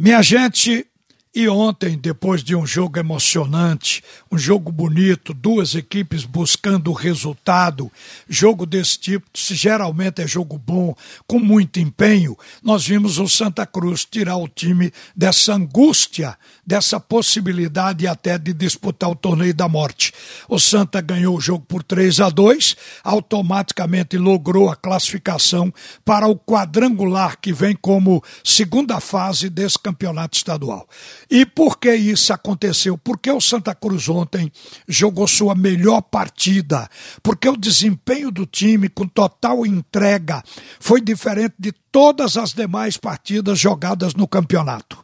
Minha gente, e ontem, depois de um jogo emocionante, um jogo bonito, duas equipes buscando o resultado, jogo desse tipo, geralmente é jogo bom, com muito empenho, nós vimos o Santa Cruz tirar o time dessa angústia, dessa possibilidade até de disputar o torneio da morte. O Santa ganhou o jogo por 3 a 2, automaticamente logrou a classificação para o quadrangular que vem como segunda fase desse campeonato estadual. E por que isso aconteceu? Porque o Santa Cruz ontem jogou sua melhor partida, porque o desempenho do time com total entrega foi diferente de todas as demais partidas jogadas no campeonato.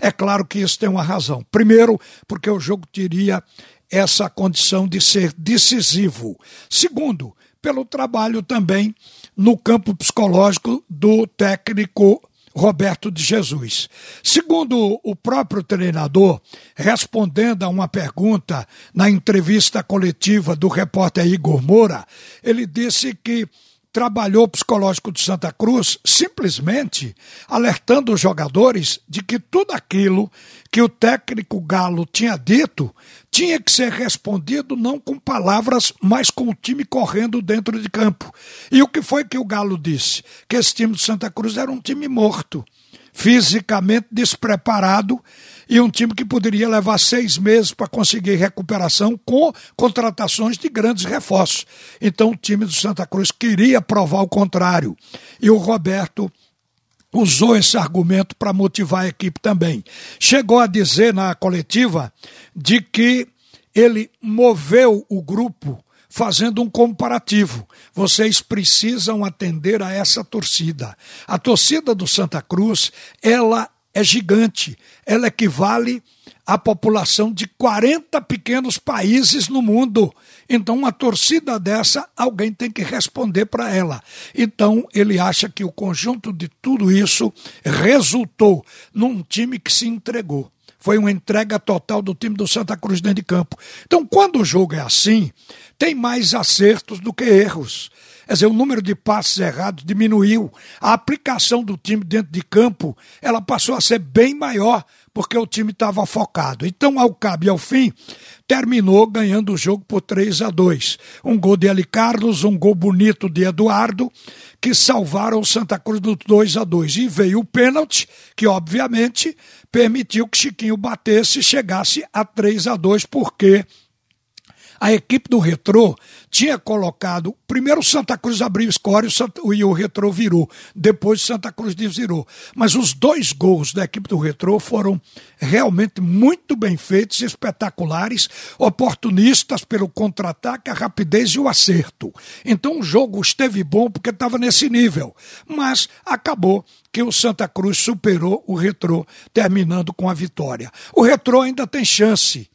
É claro que isso tem uma razão. Primeiro, porque o jogo teria essa condição de ser decisivo. Segundo, pelo trabalho também no campo psicológico do técnico Roberto de Jesus. Segundo o próprio treinador, respondendo a uma pergunta na entrevista coletiva do repórter Igor Moura, ele disse que trabalhou psicológico de Santa Cruz simplesmente alertando os jogadores de que tudo aquilo que o técnico Galo tinha dito tinha que ser respondido não com palavras, mas com o time correndo dentro de campo. E o que foi que o Galo disse? Que esse time de Santa Cruz era um time morto, fisicamente despreparado e um time que poderia levar seis meses para conseguir recuperação com contratações de grandes reforços. Então o time do Santa Cruz queria provar o contrário. E o Roberto usou esse argumento para motivar a equipe também. Chegou a dizer na coletiva de que ele moveu o grupo fazendo um comparativo. Vocês precisam atender a essa torcida. A torcida do Santa Cruz, ela é gigante. Ela equivale à população de 40 pequenos países no mundo. Então, uma torcida dessa, alguém tem que responder para ela. Então, ele acha que o conjunto de tudo isso resultou num time que se entregou. Foi uma entrega total do time do Santa Cruz dentro de campo. Então, quando o jogo é assim, tem mais acertos do que erros. Quer dizer, o número de passes errados diminuiu. A aplicação do time dentro de campo, ela passou a ser bem maior, porque o time estava focado. Então, ao cabo e ao fim, terminou ganhando o jogo por 3 a 2. Um gol de Eli Carlos, um gol bonito de Eduardo, que salvaram o Santa Cruz do 2 a 2. E veio o pênalti, que obviamente permitiu que Chiquinho batesse e chegasse a 3 a 2, porque a equipe do Retrô tinha colocado. Primeiro o Santa Cruz abriu o score e o Retrô virou. Depois o Santa Cruz desvirou. Mas os dois gols da equipe do Retrô foram realmente muito bem feitos, espetaculares, oportunistas pelo contra-ataque, a rapidez e o acerto. Então o jogo esteve bom porque estava nesse nível. Mas acabou que o Santa Cruz superou o Retrô, terminando com a vitória. O Retrô ainda tem chance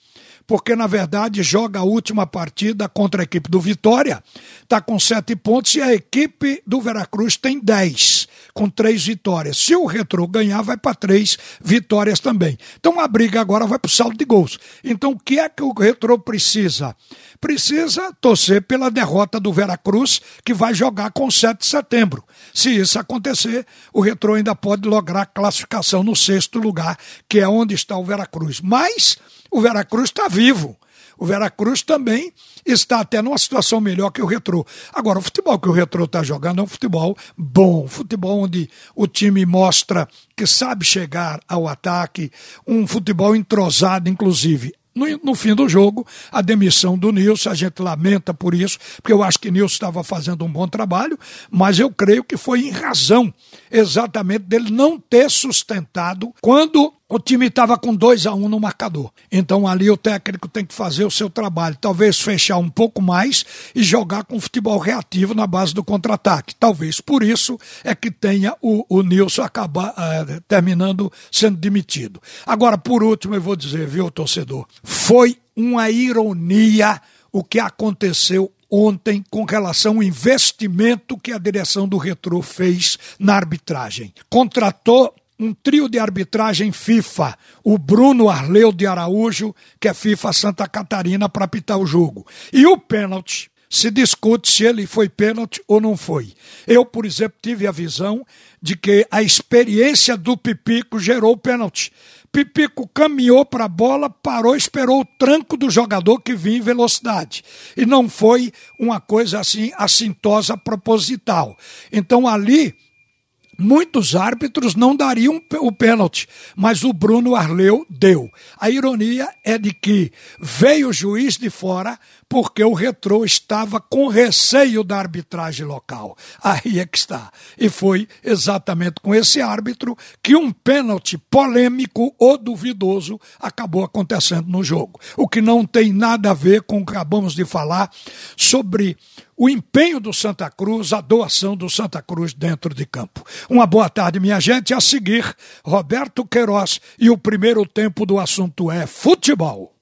porque na verdade joga a última partida contra a equipe do Vitória, está com sete pontos e a equipe do Veracruz tem dez, com três vitórias. Se o Retro ganhar, vai para três vitórias também. Então a briga agora vai para o saldo de gols. Então o que é que o Retro precisa? Precisa torcer pela derrota do Veracruz, que vai jogar com 7 de setembro. Se isso acontecer, o Retro ainda pode lograr classificação no sexto lugar, que é onde está o Veracruz. Mas o Veracruz está vivo. O Veracruz também está até numa situação melhor que o Retrô. Agora, o futebol que o Retrô está jogando é um futebol bom, futebol onde o time mostra que sabe chegar ao ataque, um futebol entrosado, inclusive. No, no, fim do jogo, a demissão do Nilson, a gente lamenta por isso, porque eu acho que Nilson estava fazendo um bom trabalho, mas eu creio que foi em razão exatamente dele não ter sustentado quando o time estava com 2 a 1 um no marcador. Então ali o técnico tem que fazer o seu trabalho, talvez fechar um pouco mais e jogar com futebol reativo na base do contra-ataque. Talvez por isso é que tenha o, o Nilson acabar uh, terminando sendo demitido. Agora, por último, eu vou dizer, viu, torcedor, foi uma ironia o que aconteceu ontem com relação ao investimento que a direção do Retro fez na arbitragem. Contratou um trio de arbitragem FIFA, o Bruno Arleu de Araújo, que é FIFA Santa Catarina, para apitar o jogo. E o pênalti se discute se ele foi pênalti ou não foi. Eu, por exemplo, tive a visão de que a experiência do Pipico gerou o pênalti. Pipico caminhou para a bola, parou, esperou o tranco do jogador que vinha em velocidade. E não foi uma coisa assim assintosa proposital. Então ali Muitos árbitros não dariam o pênalti, mas o Bruno Arleu deu. A ironia é de que veio o juiz de fora porque o retrô estava com receio da arbitragem local. Aí é que está. E foi exatamente com esse árbitro que um pênalti polêmico ou duvidoso acabou acontecendo no jogo. O que não tem nada a ver com o que acabamos de falar sobre o empenho do Santa Cruz, a doação do Santa Cruz dentro de campo. Uma boa tarde, minha gente. A seguir, Roberto Queiroz e o primeiro tempo do assunto é futebol.